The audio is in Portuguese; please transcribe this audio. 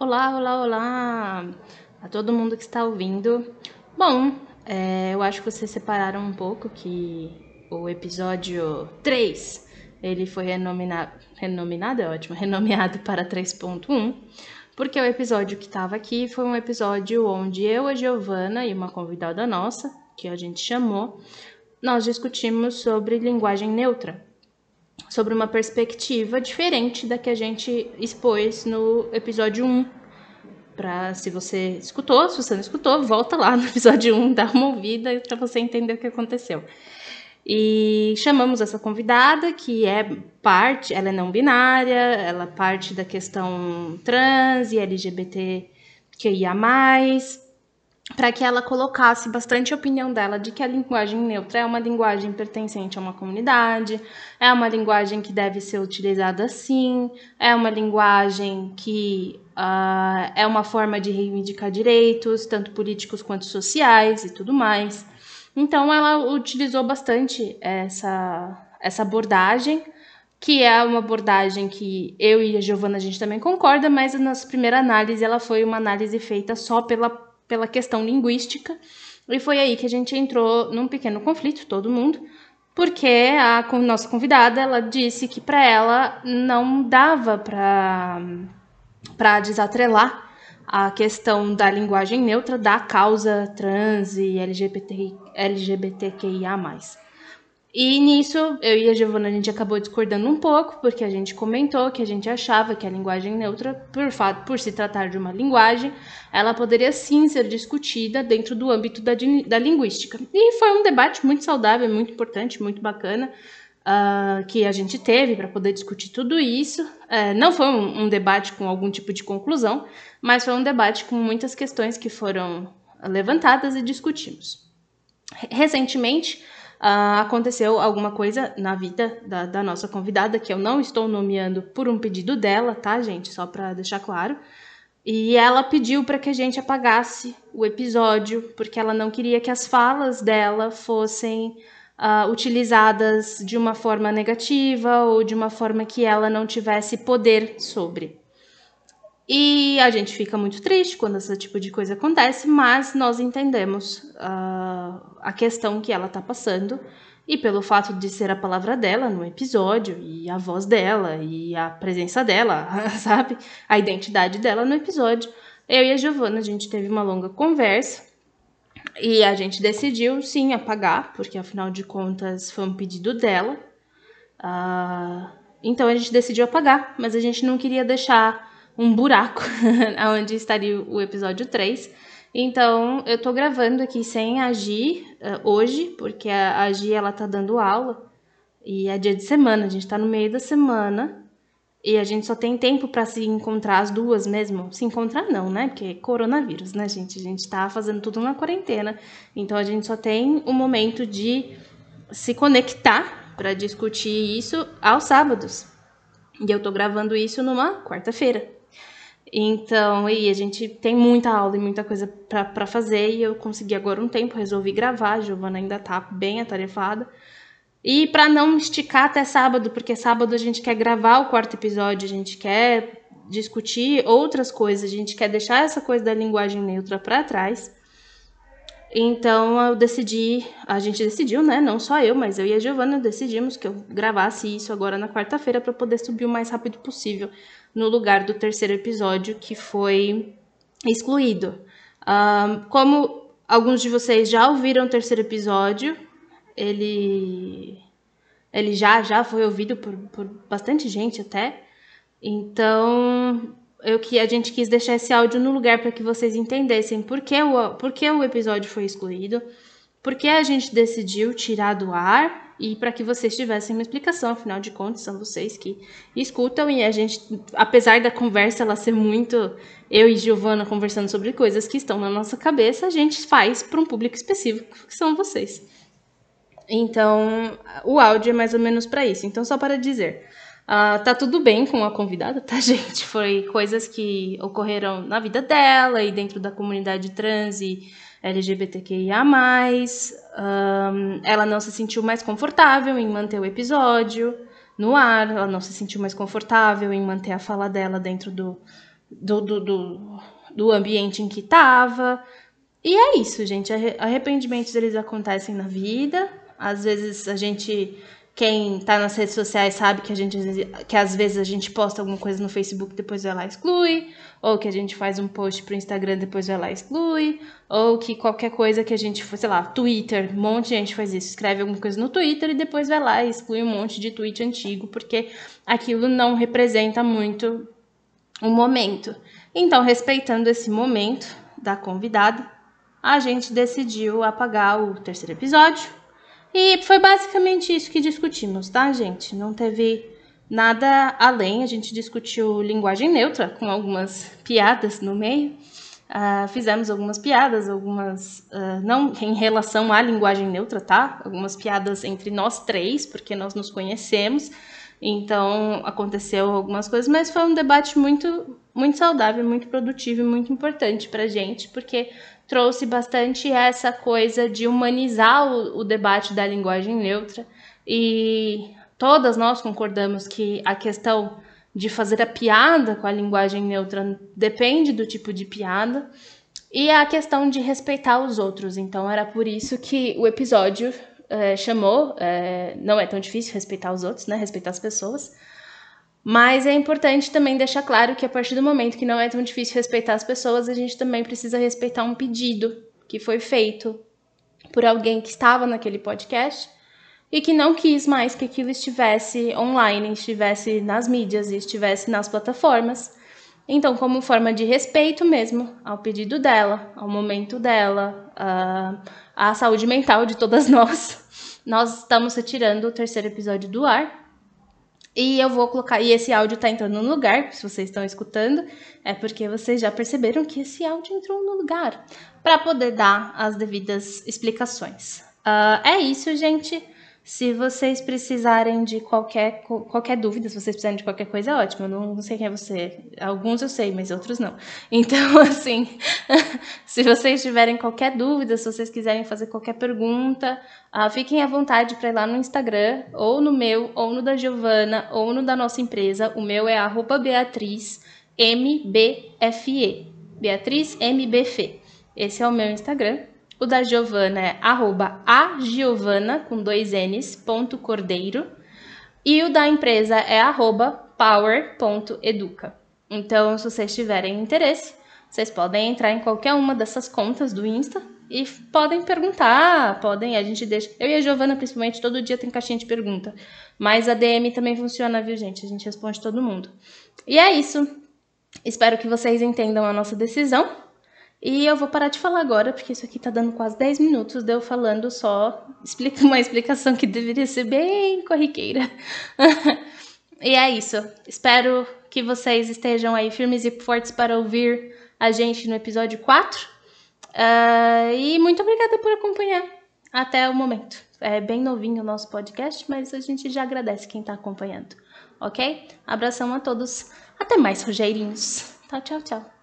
Olá, olá, olá a todo mundo que está ouvindo. Bom, é, eu acho que vocês separaram um pouco que o episódio 3 ele foi renominado, renominado é ótimo, renomeado para 3.1, porque o episódio que estava aqui foi um episódio onde eu, a Giovana e uma convidada nossa, que a gente chamou, nós discutimos sobre linguagem neutra, sobre uma perspectiva diferente da que a gente expôs no episódio 1. Pra, se você escutou, se você não escutou, volta lá no episódio 1, dá uma ouvida para você entender o que aconteceu. E chamamos essa convidada, que é parte, ela é não binária, ela é parte da questão trans e LGBTQIA+, para que ela colocasse bastante a opinião dela de que a linguagem neutra é uma linguagem pertencente a uma comunidade, é uma linguagem que deve ser utilizada assim, é uma linguagem que uh, é uma forma de reivindicar direitos, tanto políticos quanto sociais e tudo mais. Então ela utilizou bastante essa, essa abordagem, que é uma abordagem que eu e a Giovana a gente também concorda, mas a nossa primeira análise ela foi uma análise feita só pela, pela questão linguística. E foi aí que a gente entrou num pequeno conflito, todo mundo, porque a nossa convidada ela disse que para ela não dava para para desatrelar a questão da linguagem neutra da causa trans e LGBT, LGBTQIA+. E nisso, eu e a Giovana, a gente acabou discordando um pouco, porque a gente comentou que a gente achava que a linguagem neutra, por, fato, por se tratar de uma linguagem, ela poderia sim ser discutida dentro do âmbito da, da linguística. E foi um debate muito saudável, muito importante, muito bacana uh, que a gente teve para poder discutir tudo isso. Uh, não foi um, um, debate com algum tipo de conclusão, mas foi um debate com muitas questões que foram levantadas e discutimos. Recentemente, uh, aconteceu alguma coisa na vida da, da, nossa convidada que eu não estou nomeando por um pedido dela, tá, gente? Só para deixar claro. E ela pediu para que a gente apagasse o episódio, porque ela não queria que as falas dela fossem uh, utilizadas de uma forma negativa ou de uma forma que ela não tivesse poder sobre. E a gente fica muito triste quando esse tipo de coisa acontece, mas nós entendemos uh, a questão que ela está passando. E pelo fato de ser a palavra dela no episódio, e a voz dela, e a presença dela, sabe? A identidade dela no episódio, eu e a Giovana, a gente teve uma longa conversa e a gente decidiu sim apagar, porque afinal de contas foi um pedido dela. Uh, então a gente decidiu apagar, mas a gente não queria deixar um buraco onde estaria o episódio 3. Então eu tô gravando aqui sem agir uh, hoje, porque a, a Gi ela tá dando aula e é dia de semana, a gente tá no meio da semana. E a gente só tem tempo para se encontrar as duas mesmo. Se encontrar não, né? Porque é coronavírus, né, gente? A gente tá fazendo tudo na quarentena. Então a gente só tem o um momento de se conectar para discutir isso aos sábados. E eu tô gravando isso numa quarta-feira. Então, e a gente tem muita aula e muita coisa para fazer e eu consegui agora um tempo, resolvi gravar, a Giovana ainda tá bem atarefada. E para não esticar até sábado, porque sábado a gente quer gravar o quarto episódio, a gente quer discutir outras coisas, a gente quer deixar essa coisa da linguagem neutra para trás. Então eu decidi, a gente decidiu, né? Não só eu, mas eu e a Giovana decidimos que eu gravasse isso agora na quarta-feira para poder subir o mais rápido possível no lugar do terceiro episódio que foi excluído. Um, como alguns de vocês já ouviram o terceiro episódio, ele ele já já foi ouvido por, por bastante gente até. Então, eu que a gente quis deixar esse áudio no lugar para que vocês entendessem por que, o, por que o episódio foi excluído, por que a gente decidiu tirar do ar e para que vocês tivessem uma explicação, afinal de contas, são vocês que escutam e a gente, apesar da conversa ela ser muito eu e Giovana conversando sobre coisas que estão na nossa cabeça, a gente faz para um público específico, que são vocês. Então, o áudio é mais ou menos para isso. Então, só para dizer, uh, tá tudo bem com a convidada, tá, gente? Foi coisas que ocorreram na vida dela e dentro da comunidade trans e LGBTQIA+. Um, ela não se sentiu mais confortável em manter o episódio no ar, ela não se sentiu mais confortável em manter a fala dela dentro do, do, do, do, do ambiente em que estava. E é isso, gente. Arrependimentos eles acontecem na vida. Às vezes a gente quem tá nas redes sociais sabe que a gente que às vezes a gente posta alguma coisa no Facebook depois vai lá exclui, ou que a gente faz um post pro Instagram depois vai lá exclui, ou que qualquer coisa que a gente, sei lá, Twitter, um monte de gente faz isso, escreve alguma coisa no Twitter e depois vai lá e exclui um monte de tweet antigo, porque aquilo não representa muito o momento. Então, respeitando esse momento da convidada, a gente decidiu apagar o terceiro episódio e foi basicamente isso que discutimos, tá, gente? Não teve nada além. A gente discutiu linguagem neutra com algumas piadas no meio. Uh, fizemos algumas piadas, algumas uh, não em relação à linguagem neutra, tá? Algumas piadas entre nós três, porque nós nos conhecemos. Então aconteceu algumas coisas, mas foi um debate muito, muito saudável, muito produtivo e muito importante para gente, porque trouxe bastante essa coisa de humanizar o, o debate da linguagem neutra e todas nós concordamos que a questão de fazer a piada com a linguagem neutra depende do tipo de piada e a questão de respeitar os outros. Então era por isso que o episódio é, chamou é, Não é tão difícil respeitar os outros, né? Respeitar as pessoas. Mas é importante também deixar claro que a partir do momento que não é tão difícil respeitar as pessoas, a gente também precisa respeitar um pedido que foi feito por alguém que estava naquele podcast e que não quis mais que aquilo estivesse online, estivesse nas mídias, estivesse nas plataformas. Então, como forma de respeito mesmo ao pedido dela, ao momento dela, à saúde mental de todas nós, nós estamos retirando o terceiro episódio do ar e eu vou colocar. E esse áudio tá entrando no lugar, se vocês estão escutando, é porque vocês já perceberam que esse áudio entrou no lugar para poder dar as devidas explicações. Uh, é isso, gente. Se vocês precisarem de qualquer, qualquer dúvida, se vocês precisarem de qualquer coisa, é ótimo. Eu não, não sei quem é você. Alguns eu sei, mas outros não. Então, assim, se vocês tiverem qualquer dúvida, se vocês quiserem fazer qualquer pergunta, uh, fiquem à vontade para ir lá no Instagram, ou no meu, ou no da Giovana, ou no da nossa empresa. O meu é BeatrizMBFE. Beatriz MBF. Esse é o meu Instagram. O da Giovana é arroba agiovana, com dois N's, ponto cordeiro. E o da empresa é arroba power.educa. Então, se vocês tiverem interesse, vocês podem entrar em qualquer uma dessas contas do Insta e podem perguntar, podem, a gente deixa. Eu e a Giovana, principalmente, todo dia tem caixinha de pergunta. Mas a DM também funciona, viu, gente? A gente responde todo mundo. E é isso. Espero que vocês entendam a nossa decisão. E eu vou parar de falar agora, porque isso aqui tá dando quase 10 minutos de eu falando só uma explicação que deveria ser bem corriqueira. e é isso. Espero que vocês estejam aí firmes e fortes para ouvir a gente no episódio 4. Uh, ah, e muito obrigada por acompanhar até o momento. É bem novinho o nosso podcast, mas a gente já agradece quem está acompanhando, ok? Abração a todos. Até mais, Rogerinhos. Tchau, tchau, tchau.